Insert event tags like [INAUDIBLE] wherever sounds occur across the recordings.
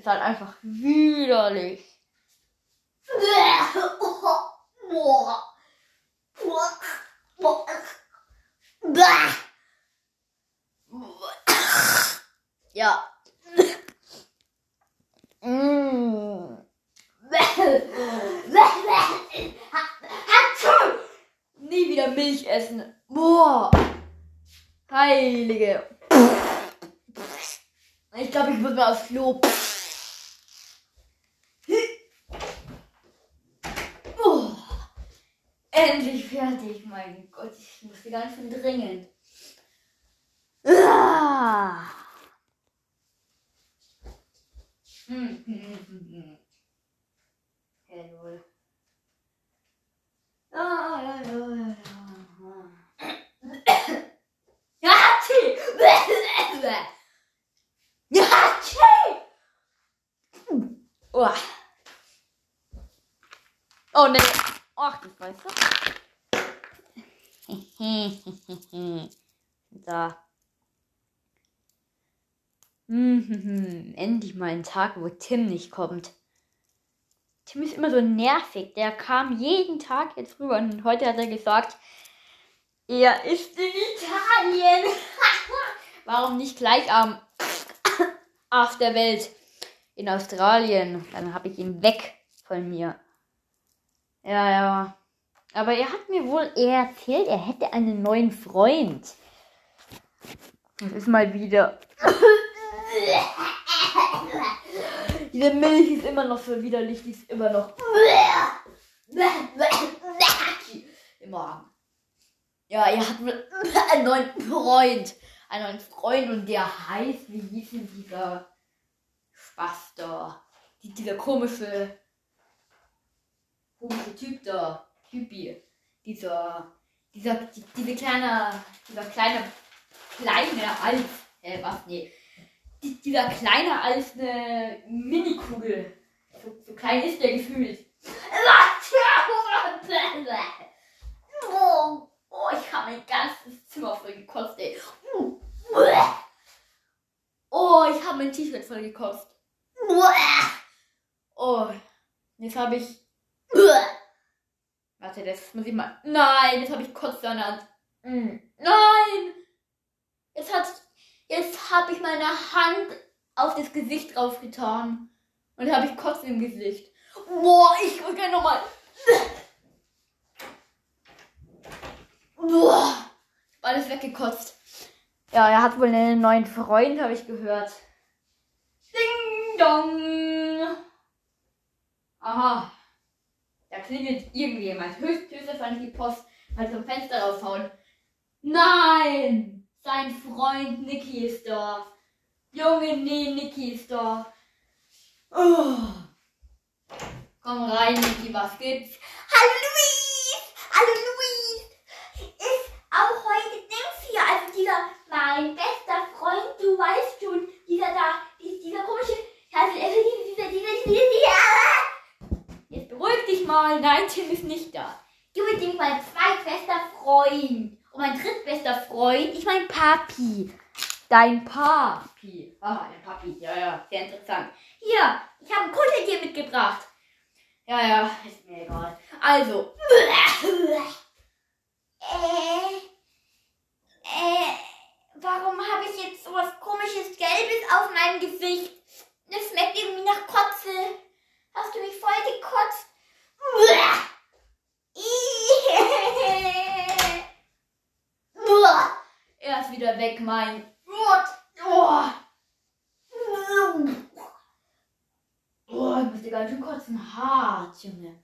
Ist halt einfach widerlich. Ja. Mm. Nie wieder Milch essen. Boah. Heilige. Ich glaube, ich muss mal aufs Klo. Endlich fertig, mein Gott. Ich musste ganz schön dringend. Hm. Jawohl. Ja, ja, ja, ja. Ja, Tee! Ja, Tee! Oh. Oh, ne. Ach, das weißt du. [LAUGHS] so. Mhm, endlich mal ein Tag, wo Tim nicht kommt. Tim ist immer so nervig. Der kam jeden Tag jetzt rüber und heute hat er gesagt, er ist in Italien. [LAUGHS] Warum nicht gleich am [COUGHS] Arsch der Welt in Australien? Dann habe ich ihn weg von mir. Ja, ja. Aber er hat mir wohl erzählt, er hätte einen neuen Freund. Das ist mal wieder. Diese Milch ist immer noch so widerlich, die ist immer noch. Im Magen. Ja, hat wohl einen neuen Freund. Einen neuen Freund und der heißt, wie hieß denn dieser Spaß da? Die, dieser komische, komische Typ da. Typi. Dieser, dieser, die, diese kleine, dieser kleine, kleine als, äh, was, nee. Die, dieser kleiner als eine Minikugel. So, so klein ist der gefühlt. Oh, ich habe mein ganzes Zimmer voll gekotzt, ey. Oh, ich habe mein T-Shirt voll gekotzt. Oh, jetzt habe ich. Warte, das muss ich mal. Nein, jetzt habe ich Kotz an der Hand. Nein! Jetzt hat. Jetzt habe ich meine Hand auf das Gesicht draufgetan. Und habe ich Kotz im Gesicht. Boah, ich gleich nochmal. Boah, ich alles weggekotzt. Ja, er hat wohl einen neuen Freund, habe ich gehört. Ding dong. Aha. Da klingelt irgendjemand. Höchst, höchstwahrscheinlich die Post. Mal zum Fenster raushauen. Nein! Sein Freund Niki ist da. Junge, nee, Niki ist da. Oh. Komm rein, Niki, was gibt's? Hallo Luis! Hallo Luis! Ist auch heute Dings hier, also dieser, mein bester Freund, du weißt schon, dieser da, dies- dieser komische, also dieser, dieser, dieser, dieser, dieser, Jetzt beruhig dich mal. Nein, Tim ist nicht da. du bist mein zweitbester Freund. Und mein drittbester Freund, ich mein Papi. Dein Papi. Ah, dein Papi. Ja, ja, sehr interessant. Hier, ich habe ein Kuscheltier mitgebracht. Ja, ja, ist mir egal. Also, Äh, äh, warum habe ich jetzt so was komisches Gelbes auf meinem Gesicht? Das schmeckt irgendwie nach Kotze. Hast du mich voll gekotzt? Er ist wieder weg, mein. Oh, oh ich musste ganz schön kotzen. Hart, Junge.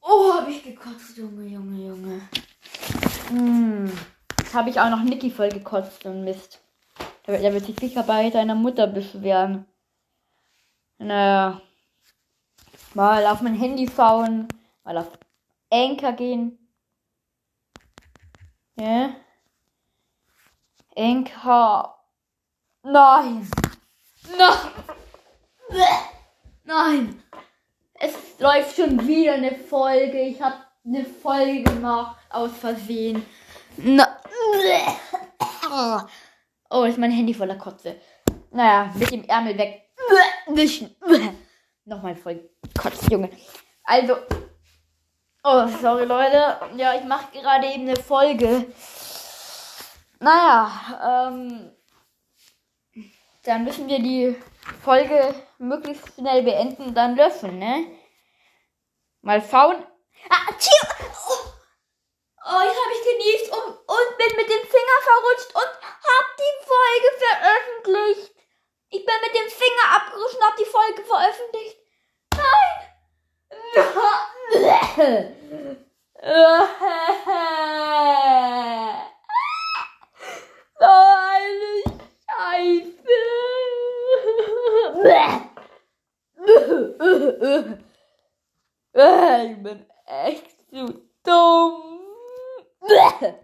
Oh, hab ich gekotzt, Junge, Junge, Junge. Hm. Jetzt habe ich auch noch Niki voll gekotzt und Mist. Der, der wird sich sicher bei seiner Mutter beschweren. Naja. Mal auf mein Handy schauen. Mal auf Anchor gehen. Ja. Enka. Nein. Nein. Nein. Es läuft schon wieder eine Folge. Ich habe eine Folge gemacht aus Versehen. Na. Oh, ist mein Handy voller Kotze. Naja, mit dem Ärmel weg. Nochmal voll Kotze, Junge. Also. Oh, sorry, Leute. Ja, ich mache gerade eben eine Folge. Naja, ähm. Dann müssen wir die Folge möglichst schnell beenden, dann löschen, ne? Mal schauen. Ah, tschio! Oh, oh ich habe mich genießt und, und bin mit dem Finger verrutscht und hab die Folge veröffentlicht. Ich bin mit dem Finger abgerutscht und hab die Folge veröffentlicht. Nein! Ich bin